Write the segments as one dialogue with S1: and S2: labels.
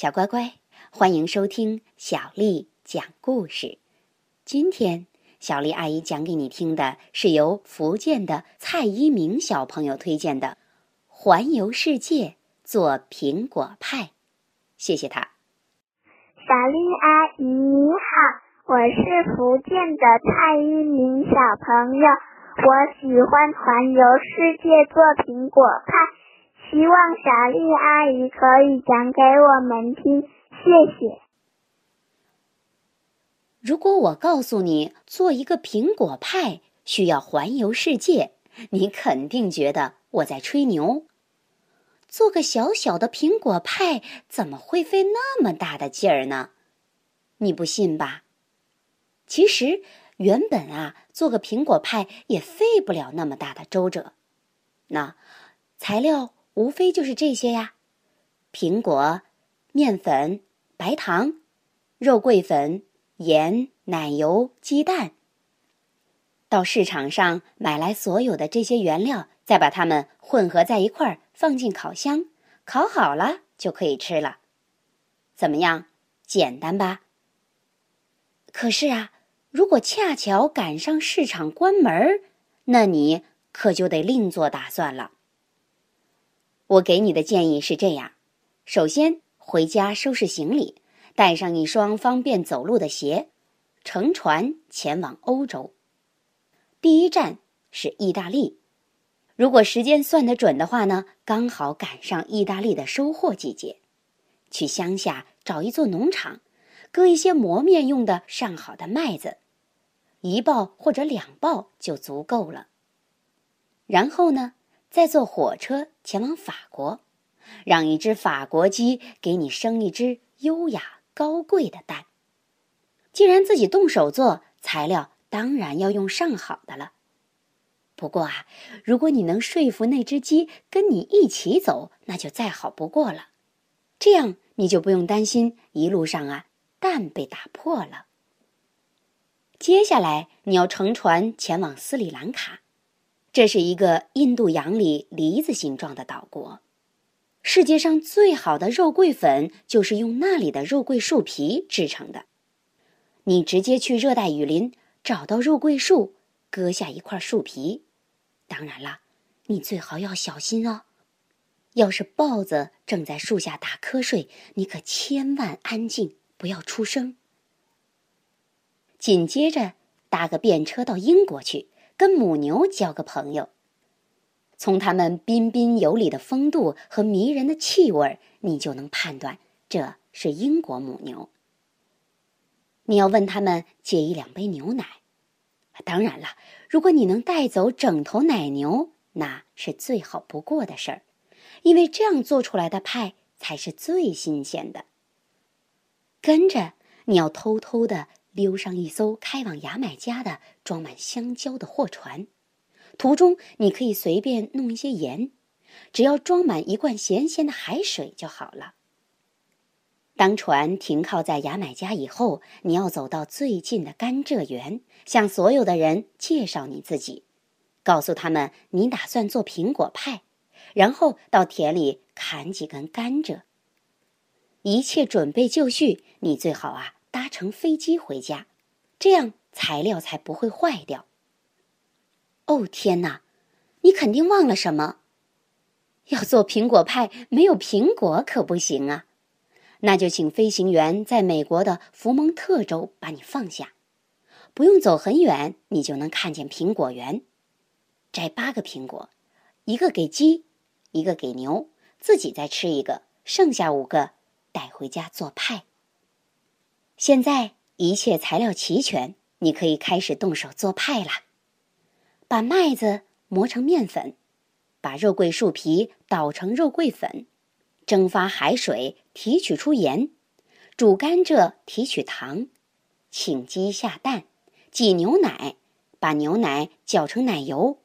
S1: 小乖乖，欢迎收听小丽讲故事。今天，小丽阿姨讲给你听的是由福建的蔡一鸣小朋友推荐的《环游世界做苹果派》。谢谢他。
S2: 小丽阿姨你好，我是福建的蔡一鸣小朋友，我喜欢环游世界做苹果派。希望小丽阿姨可以讲给我们听，谢谢。
S1: 如果我告诉你做一个苹果派需要环游世界，你肯定觉得我在吹牛。做个小小的苹果派怎么会费那么大的劲儿呢？你不信吧？其实原本啊，做个苹果派也费不了那么大的周折。那材料。无非就是这些呀：苹果、面粉、白糖、肉桂粉、盐、奶油、鸡蛋。到市场上买来所有的这些原料，再把它们混合在一块儿，放进烤箱，烤好了就可以吃了。怎么样？简单吧？可是啊，如果恰巧赶上市场关门儿，那你可就得另做打算了。我给你的建议是这样：首先回家收拾行李，带上一双方便走路的鞋，乘船前往欧洲。第一站是意大利。如果时间算得准的话呢，刚好赶上意大利的收获季节。去乡下找一座农场，割一些磨面用的上好的麦子，一包或者两包就足够了。然后呢？再坐火车前往法国，让一只法国鸡给你生一只优雅高贵的蛋。既然自己动手做，材料当然要用上好的了。不过啊，如果你能说服那只鸡跟你一起走，那就再好不过了。这样你就不用担心一路上啊蛋被打破了。接下来你要乘船前往斯里兰卡。这是一个印度洋里梨子形状的岛国，世界上最好的肉桂粉就是用那里的肉桂树皮制成的。你直接去热带雨林找到肉桂树，割下一块树皮。当然了，你最好要小心哦。要是豹子正在树下打瞌睡，你可千万安静，不要出声。紧接着搭个便车到英国去。跟母牛交个朋友，从它们彬彬有礼的风度和迷人的气味，你就能判断这是英国母牛。你要问他们借一两杯牛奶，当然了，如果你能带走整头奶牛，那是最好不过的事儿，因为这样做出来的派才是最新鲜的。跟着你要偷偷的。溜上一艘开往牙买加的装满香蕉的货船，途中你可以随便弄一些盐，只要装满一罐咸咸的海水就好了。当船停靠在牙买加以后，你要走到最近的甘蔗园，向所有的人介绍你自己，告诉他们你打算做苹果派，然后到田里砍几根甘蔗。一切准备就绪，你最好啊。乘飞机回家，这样材料才不会坏掉。哦天哪，你肯定忘了什么？要做苹果派，没有苹果可不行啊！那就请飞行员在美国的福蒙特州把你放下，不用走很远，你就能看见苹果园。摘八个苹果，一个给鸡，一个给牛，自己再吃一个，剩下五个带回家做派。现在一切材料齐全，你可以开始动手做派了。把麦子磨成面粉，把肉桂树皮捣成肉桂粉，蒸发海水提取出盐，煮甘蔗提取糖，请鸡下蛋，挤牛奶，把牛奶搅成奶油，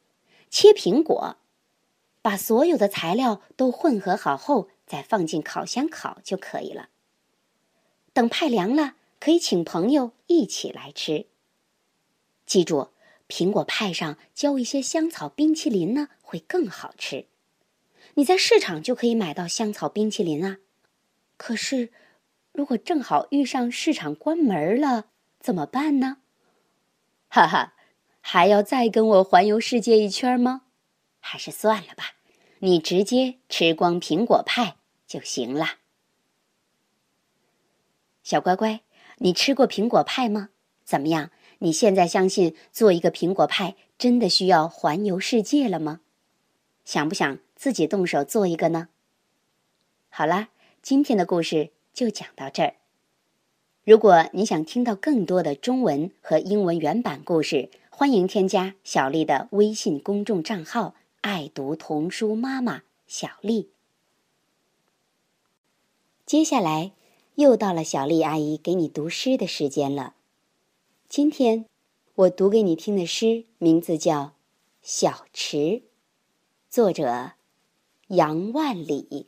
S1: 切苹果，把所有的材料都混合好后，再放进烤箱烤就可以了。等派凉了。可以请朋友一起来吃。记住，苹果派上浇一些香草冰淇淋呢，会更好吃。你在市场就可以买到香草冰淇淋啊。可是，如果正好遇上市场关门了，怎么办呢？哈哈，还要再跟我环游世界一圈吗？还是算了吧，你直接吃光苹果派就行了。小乖乖，你吃过苹果派吗？怎么样？你现在相信做一个苹果派真的需要环游世界了吗？想不想自己动手做一个呢？好啦，今天的故事就讲到这儿。如果你想听到更多的中文和英文原版故事，欢迎添加小丽的微信公众账号“爱读童书妈妈小丽”。接下来。又到了小丽阿姨给你读诗的时间了。今天我读给你听的诗名字叫《小池》，作者杨万里。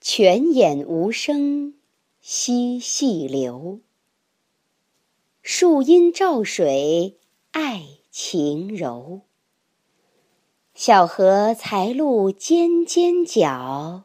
S1: 泉眼无声惜细流，树阴照水爱晴柔。小荷才露尖尖角。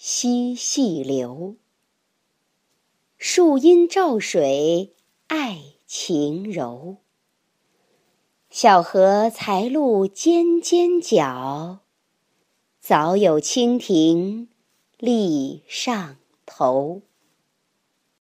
S1: 溪细流，树阴照水爱晴柔。小荷才露尖尖角，早有蜻蜓立上头。